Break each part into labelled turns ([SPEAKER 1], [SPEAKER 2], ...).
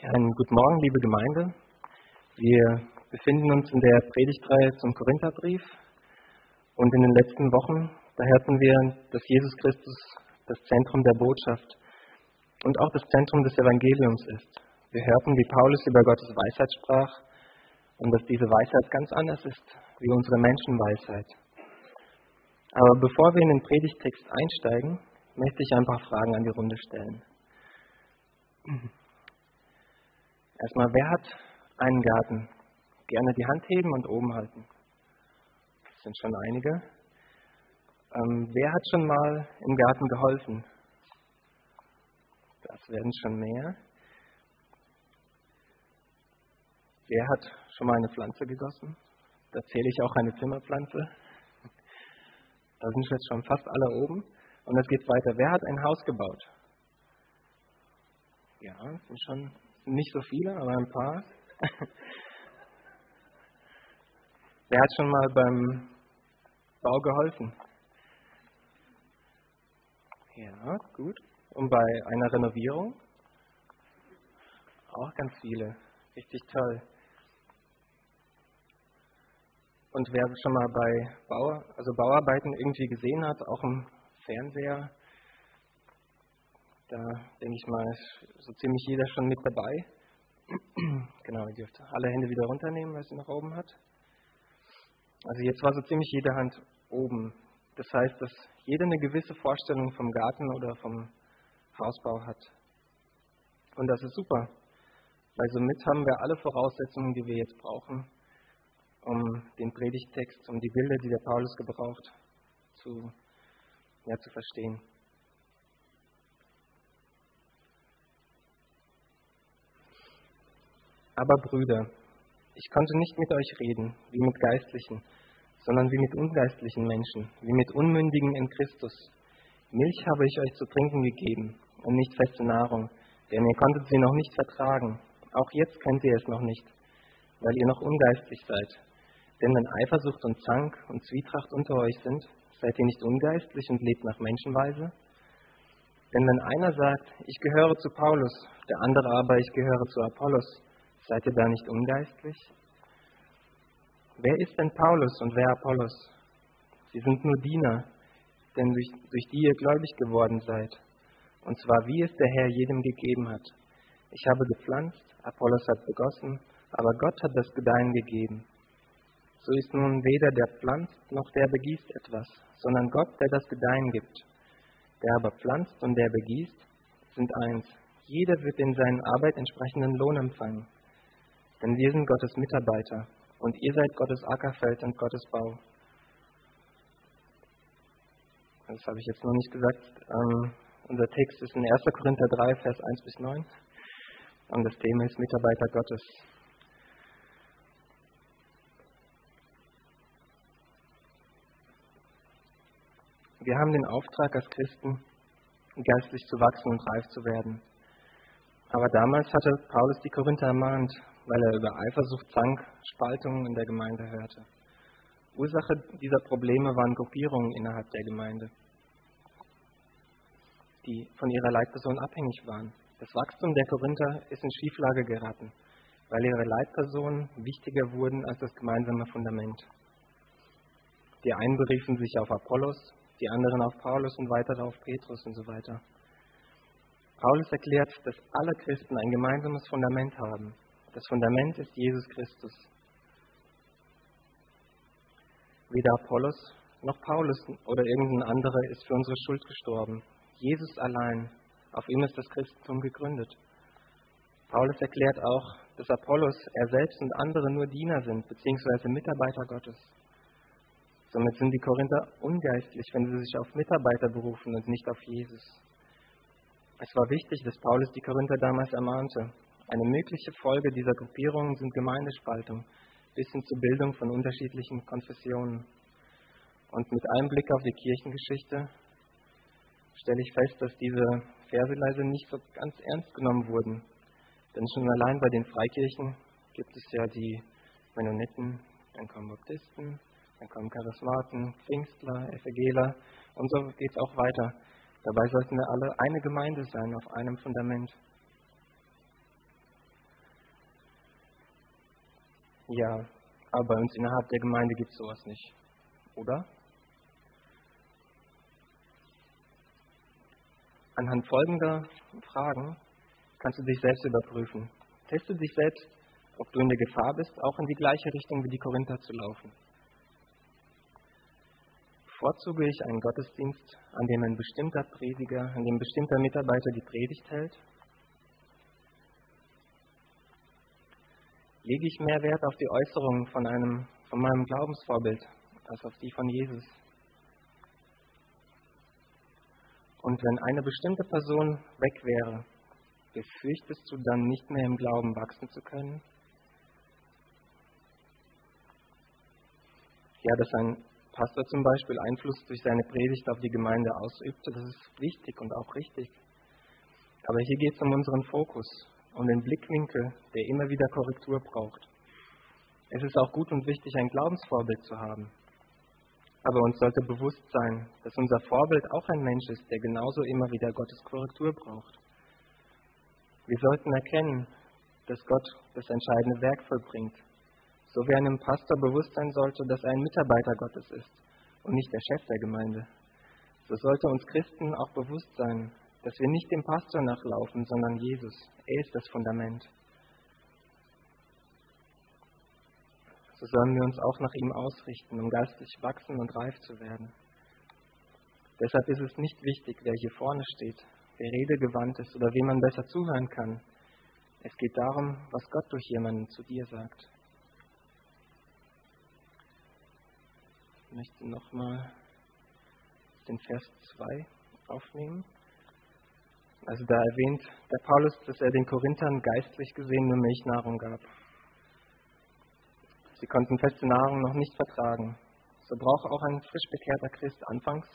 [SPEAKER 1] Einen guten Morgen, liebe Gemeinde. Wir befinden uns in der Predigtreihe zum Korintherbrief und in den letzten Wochen, da hörten wir, dass Jesus Christus das Zentrum der Botschaft und auch das Zentrum des Evangeliums ist. Wir hörten, wie Paulus über Gottes Weisheit sprach und dass diese Weisheit ganz anders ist wie unsere Menschenweisheit. Aber bevor wir in den Predigtext einsteigen, möchte ich ein paar Fragen an die Runde stellen. Erstmal, wer hat einen Garten? Gerne die Hand heben und oben halten. Das sind schon einige. Ähm, wer hat schon mal im Garten geholfen? Das werden schon mehr. Wer hat schon mal eine Pflanze gegossen? Da zähle ich auch eine Zimmerpflanze. Da sind jetzt schon fast alle oben. Und es geht weiter. Wer hat ein Haus gebaut? Ja, sind schon nicht so viele, aber ein paar. Wer hat schon mal beim Bau geholfen? Ja, gut. Und bei einer Renovierung? Auch ganz viele. Richtig toll. Und wer schon mal bei Bau, also Bauarbeiten irgendwie gesehen hat, auch im Fernseher, da denke ich mal, ist so ziemlich jeder schon mit dabei. genau, ihr dürft alle Hände wieder runternehmen, weil sie noch oben hat. Also jetzt war so ziemlich jede Hand oben. Das heißt, dass jeder eine gewisse Vorstellung vom Garten oder vom Hausbau hat. Und das ist super, weil somit haben wir alle Voraussetzungen, die wir jetzt brauchen, um den Predigtext, um die Bilder, die der Paulus gebraucht, zu, ja, zu verstehen. Aber Brüder, ich konnte nicht mit euch reden, wie mit Geistlichen, sondern wie mit ungeistlichen Menschen, wie mit Unmündigen in Christus. Milch habe ich euch zu trinken gegeben und nicht feste Nahrung, denn ihr konntet sie noch nicht vertragen. Auch jetzt könnt ihr es noch nicht, weil ihr noch ungeistlich seid. Denn wenn Eifersucht und Zank und Zwietracht unter euch sind, seid ihr nicht ungeistlich und lebt nach Menschenweise? Denn wenn einer sagt, ich gehöre zu Paulus, der andere aber, ich gehöre zu Apollos, Seid ihr da nicht ungeistlich? Wer ist denn Paulus und wer Apollos? Sie sind nur Diener, denn durch, durch die ihr gläubig geworden seid. Und zwar wie es der Herr jedem gegeben hat. Ich habe gepflanzt, Apollos hat begossen, aber Gott hat das Gedeihen gegeben. So ist nun weder der pflanzt noch der begießt etwas, sondern Gott, der das Gedeihen gibt. Der aber pflanzt und der begießt, sind eins. Jeder wird in seinen Arbeit entsprechenden Lohn empfangen. Denn wir sind Gottes Mitarbeiter und ihr seid Gottes Ackerfeld und Gottes Bau. Das habe ich jetzt noch nicht gesagt. Ähm, unser Text ist in 1. Korinther 3, Vers 1 bis 9. Und das Thema ist Mitarbeiter Gottes. Wir haben den Auftrag als Christen, geistlich zu wachsen und reif zu werden. Aber damals hatte Paulus die Korinther ermahnt, weil er über Eifersucht, Zank, Spaltungen in der Gemeinde hörte. Ursache dieser Probleme waren Gruppierungen innerhalb der Gemeinde, die von ihrer Leitperson abhängig waren. Das Wachstum der Korinther ist in Schieflage geraten, weil ihre Leitpersonen wichtiger wurden als das gemeinsame Fundament. Die einen beriefen sich auf Apollos, die anderen auf Paulus und weitere auf Petrus und so weiter. Paulus erklärt, dass alle Christen ein gemeinsames Fundament haben, das Fundament ist Jesus Christus. Weder Apollos noch Paulus oder irgendein anderer ist für unsere Schuld gestorben. Jesus allein, auf ihm ist das Christentum gegründet. Paulus erklärt auch, dass Apollos, er selbst und andere nur Diener sind, beziehungsweise Mitarbeiter Gottes. Somit sind die Korinther ungeistlich, wenn sie sich auf Mitarbeiter berufen und nicht auf Jesus. Es war wichtig, dass Paulus die Korinther damals ermahnte, eine mögliche Folge dieser Gruppierungen sind Gemeindespaltung bis hin zur Bildung von unterschiedlichen Konfessionen. Und mit einem Blick auf die Kirchengeschichte stelle ich fest, dass diese Verse leise nicht so ganz ernst genommen wurden. Denn schon allein bei den Freikirchen gibt es ja die Mennoniten, dann kommen Baptisten, dann kommen Charismaten, Pfingstler, Evangeler und so geht es auch weiter. Dabei sollten wir alle eine Gemeinde sein auf einem Fundament. Ja, aber bei uns innerhalb der Gemeinde gibt es sowas nicht, oder? Anhand folgender Fragen kannst du dich selbst überprüfen. Teste dich selbst, ob du in der Gefahr bist, auch in die gleiche Richtung wie die Korinther zu laufen. Bevorzuge ich einen Gottesdienst, an dem ein bestimmter Prediger, an dem ein bestimmter Mitarbeiter die Predigt hält? Lege ich mehr Wert auf die Äußerungen von, einem, von meinem Glaubensvorbild als auf die von Jesus? Und wenn eine bestimmte Person weg wäre, befürchtest du dann nicht mehr im Glauben wachsen zu können? Ja, dass ein Pastor zum Beispiel Einfluss durch seine Predigt auf die Gemeinde ausübte, das ist wichtig und auch richtig. Aber hier geht es um unseren Fokus, um den Blickwinkel, der immer wieder Korrektur braucht. Es ist auch gut und wichtig, ein Glaubensvorbild zu haben. Aber uns sollte bewusst sein, dass unser Vorbild auch ein Mensch ist, der genauso immer wieder Gottes Korrektur braucht. Wir sollten erkennen, dass Gott das entscheidende Werk vollbringt so wie einem Pastor bewusst sein sollte, dass er ein Mitarbeiter Gottes ist und nicht der Chef der Gemeinde. So sollte uns Christen auch bewusst sein, dass wir nicht dem Pastor nachlaufen, sondern Jesus. Er ist das Fundament. So sollen wir uns auch nach ihm ausrichten, um geistlich wachsen und reif zu werden. Deshalb ist es nicht wichtig, wer hier vorne steht, wer redegewandt ist oder wem man besser zuhören kann. Es geht darum, was Gott durch jemanden zu dir sagt. Ich möchte nochmal den Vers 2 aufnehmen. Also da erwähnt der Paulus, dass er den Korinthern geistlich gesehen nur Milchnahrung gab. Sie konnten feste Nahrung noch nicht vertragen. So braucht auch ein frisch bekehrter Christ anfangs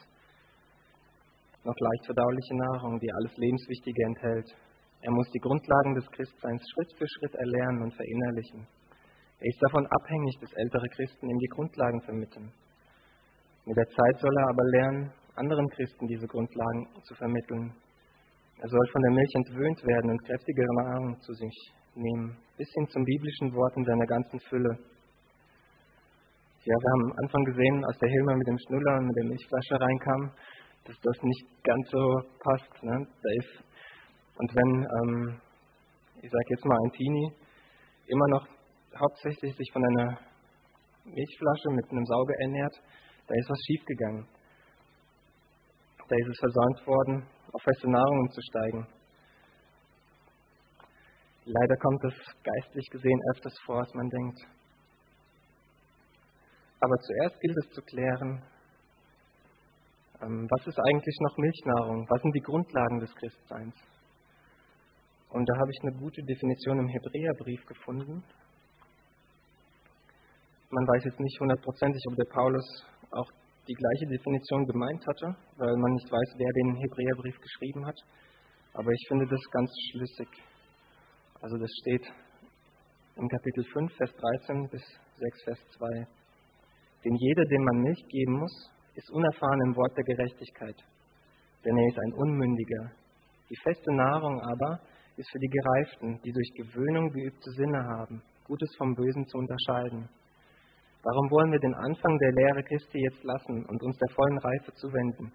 [SPEAKER 1] noch leicht verdauliche Nahrung, die alles Lebenswichtige enthält. Er muss die Grundlagen des Christseins Schritt für Schritt erlernen und verinnerlichen. Er ist davon abhängig, dass ältere Christen ihm die Grundlagen vermitteln. Mit der Zeit soll er aber lernen, anderen Christen diese Grundlagen zu vermitteln. Er soll von der Milch entwöhnt werden und kräftigere Nahrung zu sich nehmen, bis hin zum biblischen Wort in seiner ganzen Fülle. Ja, wir haben am Anfang gesehen, als der Hilmer mit dem Schnuller und mit der Milchflasche reinkam, dass das nicht ganz so passt. Ne? Da ist, und wenn, ähm, ich sage jetzt mal, ein Teenie immer noch hauptsächlich sich von einer Milchflasche mit einem Sauger ernährt, da ist was schiefgegangen. Da ist es versäumt worden, auf feste Nahrung umzusteigen. Leider kommt es geistlich gesehen öfters vor, als man denkt. Aber zuerst gilt es zu klären, ähm, was ist eigentlich noch Milchnahrung? Was sind die Grundlagen des Christseins? Und da habe ich eine gute Definition im Hebräerbrief gefunden. Man weiß jetzt nicht hundertprozentig, ob der Paulus auch die gleiche Definition gemeint hatte, weil man nicht weiß, wer den Hebräerbrief geschrieben hat. Aber ich finde das ganz schlüssig. Also das steht in Kapitel 5, Vers 13 bis 6, Vers 2. Denn jeder, dem man Milch geben muss, ist unerfahren im Wort der Gerechtigkeit, denn er ist ein Unmündiger. Die feste Nahrung aber ist für die Gereiften, die durch Gewöhnung geübte Sinne haben, Gutes vom Bösen zu unterscheiden. Warum wollen wir den Anfang der Lehre Christi jetzt lassen und uns der vollen Reife zuwenden,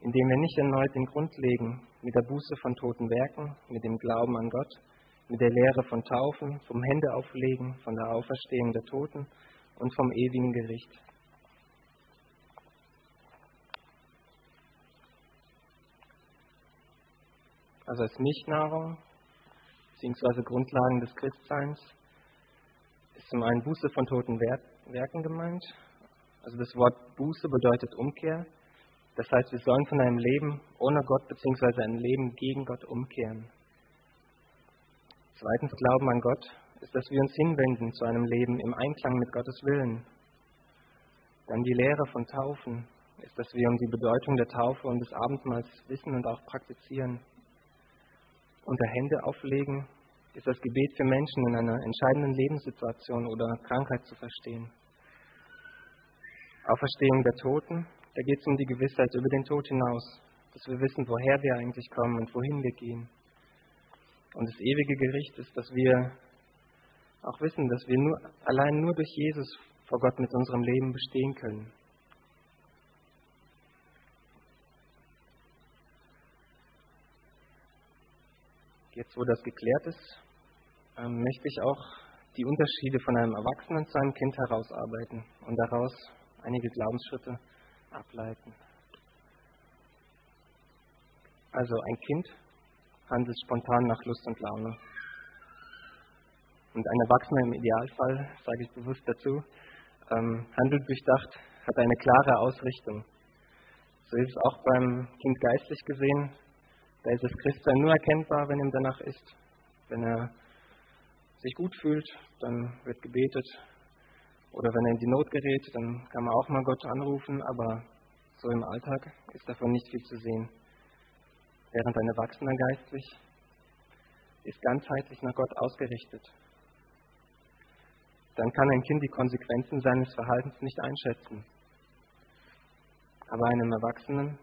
[SPEAKER 1] indem wir nicht erneut den Grund legen mit der Buße von toten Werken, mit dem Glauben an Gott, mit der Lehre von Taufen, vom Händeauflegen, von der Auferstehung der Toten und vom ewigen Gericht? Also als Milchnahrung bzw. Grundlagen des Christseins zum einen Buße von toten Werken, Werken gemeint. Also das Wort Buße bedeutet Umkehr. Das heißt, wir sollen von einem Leben ohne Gott bzw. einem Leben gegen Gott umkehren. Zweitens, Glauben an Gott ist, dass wir uns hinwenden zu einem Leben im Einklang mit Gottes Willen. Dann die Lehre von Taufen ist, dass wir um die Bedeutung der Taufe und des Abendmahls wissen und auch praktizieren. Unter Hände auflegen ist das Gebet für Menschen in einer entscheidenden Lebenssituation oder Krankheit zu verstehen. Auferstehung der Toten, da geht es um die Gewissheit über den Tod hinaus, dass wir wissen, woher wir eigentlich kommen und wohin wir gehen. Und das ewige Gericht ist, dass wir auch wissen, dass wir nur, allein nur durch Jesus vor Gott mit unserem Leben bestehen können. Jetzt, wo das geklärt ist, ähm, möchte ich auch die Unterschiede von einem Erwachsenen zu einem Kind herausarbeiten und daraus einige Glaubensschritte ableiten. Also ein Kind handelt spontan nach Lust und Laune. Und ein Erwachsener im Idealfall, sage ich bewusst dazu, ähm, handelt durchdacht, hat eine klare Ausrichtung. So ist es auch beim Kind geistlich gesehen. Da ist das Christsein nur erkennbar, wenn ihm danach ist. Wenn er sich gut fühlt, dann wird gebetet. Oder wenn er in die Not gerät, dann kann man auch mal Gott anrufen, aber so im Alltag ist davon nicht viel zu sehen. Während ein Erwachsener geistlich ist ganzheitlich nach Gott ausgerichtet. Dann kann ein Kind die Konsequenzen seines Verhaltens nicht einschätzen. Aber einem Erwachsenen,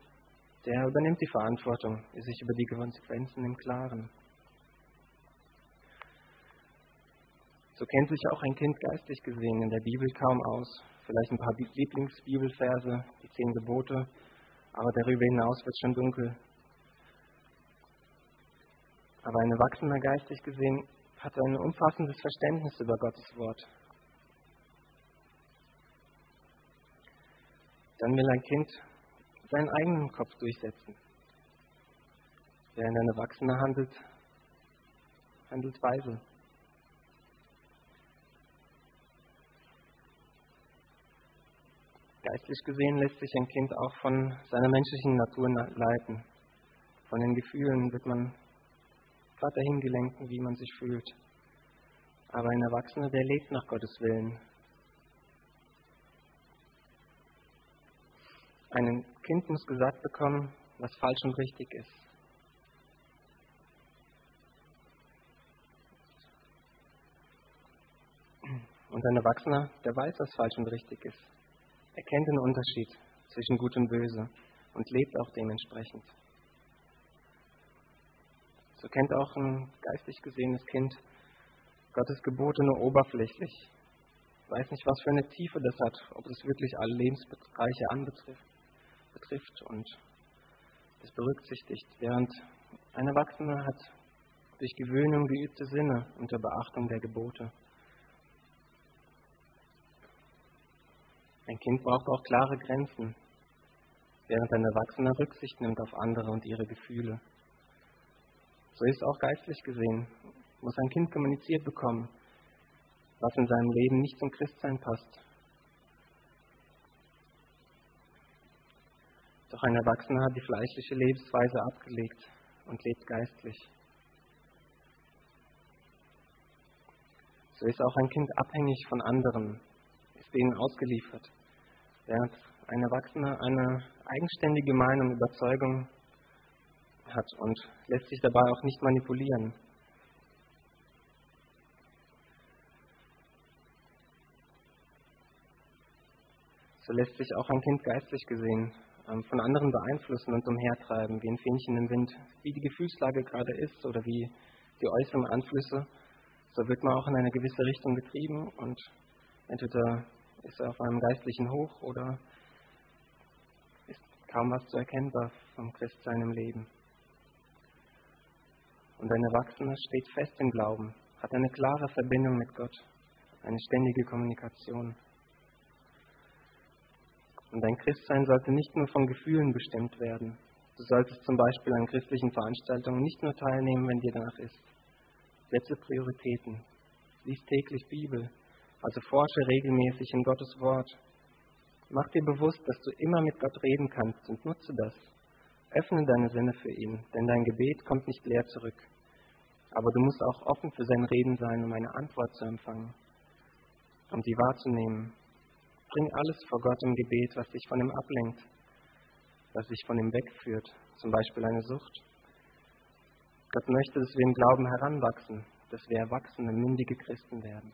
[SPEAKER 1] der übernimmt die Verantwortung, ist sich über die Konsequenzen im Klaren. So kennt sich auch ein Kind geistlich gesehen in der Bibel kaum aus. Vielleicht ein paar Lieblingsbibelverse, die zehn Gebote, aber darüber hinaus wird es schon dunkel. Aber ein Erwachsener geistlich gesehen hat ein umfassendes Verständnis über Gottes Wort. Dann will ein Kind seinen eigenen Kopf durchsetzen. Während ein Erwachsener handelt, handelt weise. Geistlich gesehen lässt sich ein Kind auch von seiner menschlichen Natur leiten. Von den Gefühlen wird man gerade dahin gelenkt, wie man sich fühlt. Aber ein Erwachsener, der lebt nach Gottes Willen. Ein Kind muss gesagt bekommen, was falsch und richtig ist. Und ein Erwachsener, der weiß, was falsch und richtig ist. Er kennt den Unterschied zwischen Gut und Böse und lebt auch dementsprechend. So kennt auch ein geistig gesehenes Kind Gottes Gebote nur oberflächlich. Weiß nicht, was für eine Tiefe das hat, ob es wirklich alle Lebensbereiche anbetrifft betrifft und das berücksichtigt, während ein Erwachsener hat durch Gewöhnung geübte Sinne unter Beachtung der Gebote. Ein Kind braucht auch klare Grenzen, während ein Erwachsener Rücksicht nimmt auf andere und ihre Gefühle. So ist auch geistlich gesehen, muss ein Kind kommuniziert bekommen, was in seinem Leben nicht zum Christsein passt. Doch ein Erwachsener hat die fleischliche Lebensweise abgelegt und lebt geistlich. So ist auch ein Kind abhängig von anderen, denen ausgeliefert, während ein Erwachsener eine eigenständige Meinung, Überzeugung hat und lässt sich dabei auch nicht manipulieren. So lässt sich auch ein Kind geistlich gesehen ähm, von anderen beeinflussen und umhertreiben, wie ein Fähnchen im Wind, wie die Gefühlslage gerade ist oder wie die äußeren Einflüsse. So wird man auch in eine gewisse Richtung getrieben und entweder ist er auf einem geistlichen Hoch oder ist kaum was zu erkennbar vom Christsein im Leben. Und ein Erwachsener steht fest im Glauben, hat eine klare Verbindung mit Gott, eine ständige Kommunikation. Und dein Christsein sollte nicht nur von Gefühlen bestimmt werden. Du solltest zum Beispiel an christlichen Veranstaltungen nicht nur teilnehmen, wenn dir danach ist. Setze Prioritäten. Lies täglich Bibel. Also forsche regelmäßig in Gottes Wort. Mach dir bewusst, dass du immer mit Gott reden kannst und nutze das. Öffne deine Sinne für ihn, denn dein Gebet kommt nicht leer zurück. Aber du musst auch offen für sein Reden sein, um eine Antwort zu empfangen, um die wahrzunehmen Bring alles vor Gott im Gebet, was dich von ihm ablenkt, was dich von ihm wegführt, zum Beispiel eine Sucht. Gott möchte, dass wir im Glauben heranwachsen, dass wir erwachsene, mündige Christen werden.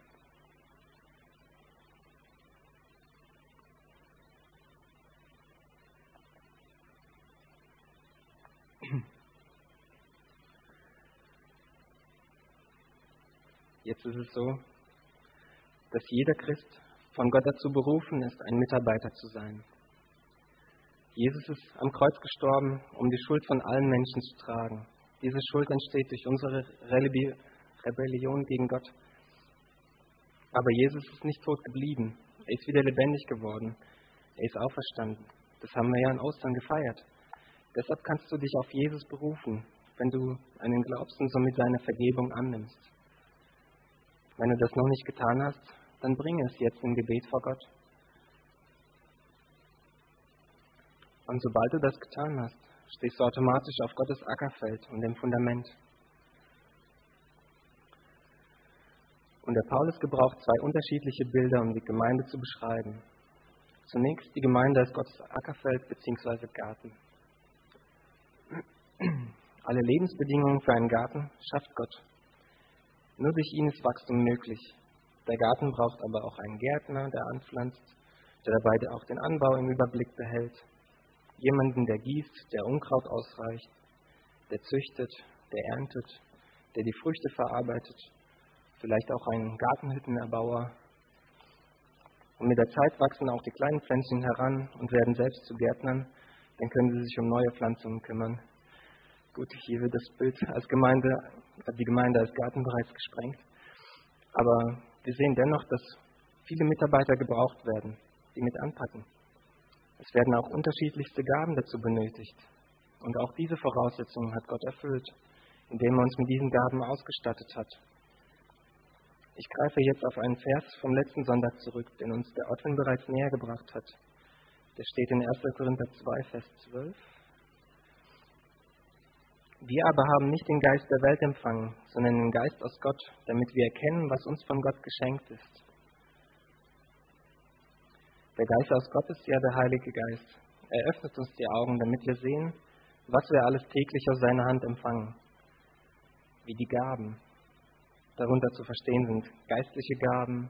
[SPEAKER 1] Jetzt ist es so, dass jeder Christ von Gott dazu berufen ist, ein Mitarbeiter zu sein. Jesus ist am Kreuz gestorben, um die Schuld von allen Menschen zu tragen. Diese Schuld entsteht durch unsere Rebellion gegen Gott. Aber Jesus ist nicht tot geblieben. Er ist wieder lebendig geworden. Er ist auferstanden. Das haben wir ja an Ostern gefeiert. Deshalb kannst du dich auf Jesus berufen, wenn du an ihn glaubst und somit seine Vergebung annimmst. Wenn du das noch nicht getan hast, dann bringe es jetzt im Gebet vor Gott. Und sobald du das getan hast, stehst du automatisch auf Gottes Ackerfeld und dem Fundament. Und der Paulus gebraucht zwei unterschiedliche Bilder, um die Gemeinde zu beschreiben. Zunächst, die Gemeinde ist Gottes Ackerfeld bzw. Garten. Alle Lebensbedingungen für einen Garten schafft Gott. Nur durch ihn ist Wachstum möglich. Der Garten braucht aber auch einen Gärtner, der anpflanzt, der dabei auch den Anbau im Überblick behält. Jemanden, der gießt, der Unkraut ausreicht, der züchtet, der erntet, der die Früchte verarbeitet. Vielleicht auch einen Gartenhüttenerbauer. Und mit der Zeit wachsen auch die kleinen Pflänzchen heran und werden selbst zu Gärtnern. Dann können sie sich um neue Pflanzungen kümmern. Gut, hier wird das Bild als Gemeinde, die Gemeinde als Garten bereits gesprengt. Aber wir sehen dennoch, dass viele Mitarbeiter gebraucht werden, die mit anpacken. Es werden auch unterschiedlichste Gaben dazu benötigt. Und auch diese Voraussetzungen hat Gott erfüllt, indem er uns mit diesen Gaben ausgestattet hat. Ich greife jetzt auf einen Vers vom letzten Sonntag zurück, den uns der Ottwin bereits näher gebracht hat. Der steht in 1. Korinther 2, Vers 12. Wir aber haben nicht den Geist der Welt empfangen, sondern den Geist aus Gott, damit wir erkennen, was uns von Gott geschenkt ist. Der Geist aus Gott ist ja der Heilige Geist. Er öffnet uns die Augen, damit wir sehen, was wir alles täglich aus seiner Hand empfangen. Wie die Gaben. Darunter zu verstehen sind geistliche Gaben,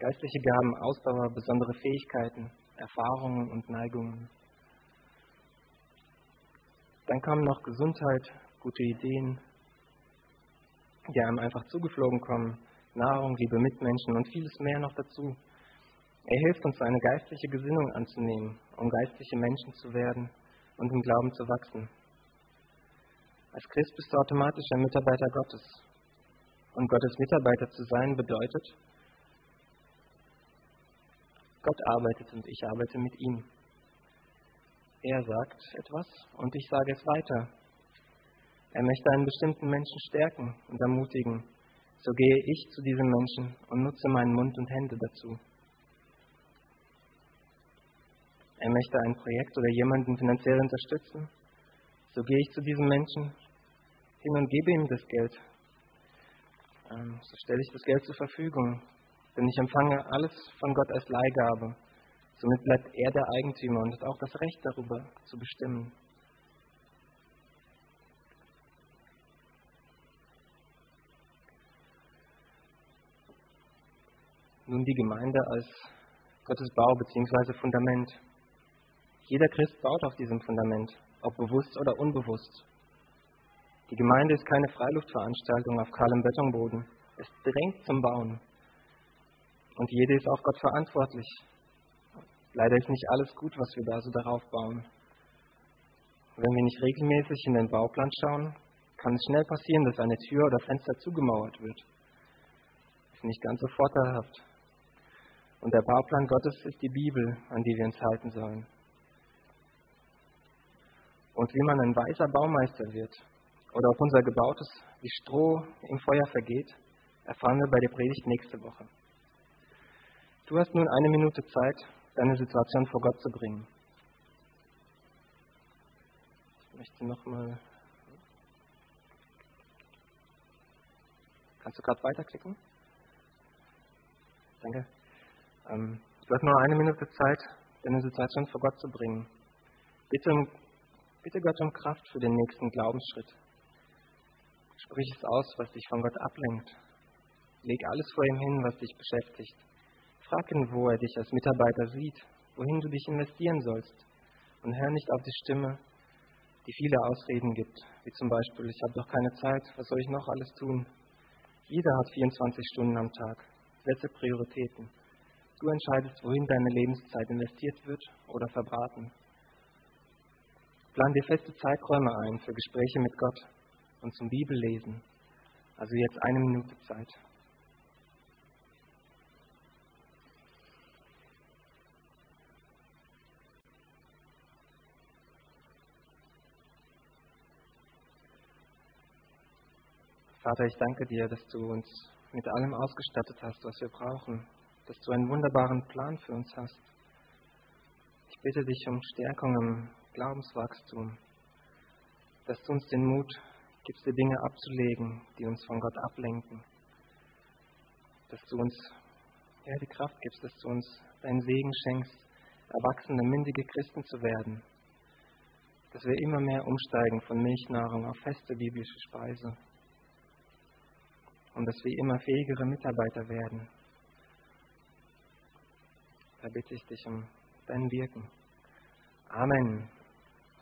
[SPEAKER 1] Geistliche Gaben, Ausdauer, besondere Fähigkeiten, Erfahrungen und Neigungen. Dann kommen noch Gesundheit, gute Ideen, die einem einfach zugeflogen kommen, Nahrung, liebe Mitmenschen und vieles mehr noch dazu. Er hilft uns, eine geistliche Gesinnung anzunehmen, um geistliche Menschen zu werden und im Glauben zu wachsen. Als Christ bist du automatisch ein Mitarbeiter Gottes. Und Gottes Mitarbeiter zu sein bedeutet, Gott arbeitet und ich arbeite mit ihm. Er sagt etwas und ich sage es weiter. Er möchte einen bestimmten Menschen stärken und ermutigen. So gehe ich zu diesem Menschen und nutze meinen Mund und Hände dazu. Er möchte ein Projekt oder jemanden finanziell unterstützen. So gehe ich zu diesem Menschen hin und gebe ihm das Geld. Ähm, so stelle ich das Geld zur Verfügung denn ich empfange alles von Gott als Leihgabe. Somit bleibt er der Eigentümer und hat auch das Recht darüber zu bestimmen. Nun die Gemeinde als Gottes Bau bzw. Fundament. Jeder Christ baut auf diesem Fundament, ob bewusst oder unbewusst. Die Gemeinde ist keine Freiluftveranstaltung auf kahlem Betonboden. Es drängt zum Bauen. Und jede ist auf Gott verantwortlich. Leider ist nicht alles gut, was wir da so darauf bauen. Wenn wir nicht regelmäßig in den Bauplan schauen, kann es schnell passieren, dass eine Tür oder Fenster zugemauert wird. Ist nicht ganz so vorteilhaft. Und der Bauplan Gottes ist die Bibel, an die wir uns halten sollen. Und wie man ein weiser Baumeister wird oder ob unser Gebautes wie Stroh im Feuer vergeht, erfahren wir bei der Predigt nächste Woche. Du hast nun eine Minute Zeit, deine Situation vor Gott zu bringen. Ich möchte nochmal. Kannst du gerade weiterklicken? Danke. Ähm, du hast nur eine Minute Zeit, deine Situation vor Gott zu bringen. Bitte, bitte Gott um Kraft für den nächsten Glaubensschritt. Sprich es aus, was dich von Gott ablenkt. Leg alles vor ihm hin, was dich beschäftigt. Frag ihn, wo er dich als Mitarbeiter sieht, wohin du dich investieren sollst. Und hör nicht auf die Stimme, die viele Ausreden gibt, wie zum Beispiel, ich habe doch keine Zeit, was soll ich noch alles tun? Jeder hat 24 Stunden am Tag. Setze Prioritäten. Du entscheidest, wohin deine Lebenszeit investiert wird oder verbraten. Plan dir feste Zeiträume ein für Gespräche mit Gott und zum Bibellesen. Also jetzt eine Minute Zeit. Vater, ich danke dir, dass du uns mit allem ausgestattet hast, was wir brauchen, dass du einen wunderbaren Plan für uns hast. Ich bitte dich um Stärkung im Glaubenswachstum, dass du uns den Mut gibst, die Dinge abzulegen, die uns von Gott ablenken, dass du uns ja, die Kraft gibst, dass du uns deinen Segen schenkst, erwachsene, mündige Christen zu werden, dass wir immer mehr umsteigen von Milchnahrung auf feste biblische Speise und dass wir immer fähigere Mitarbeiter werden. Da bitte ich dich um dein Wirken. Amen.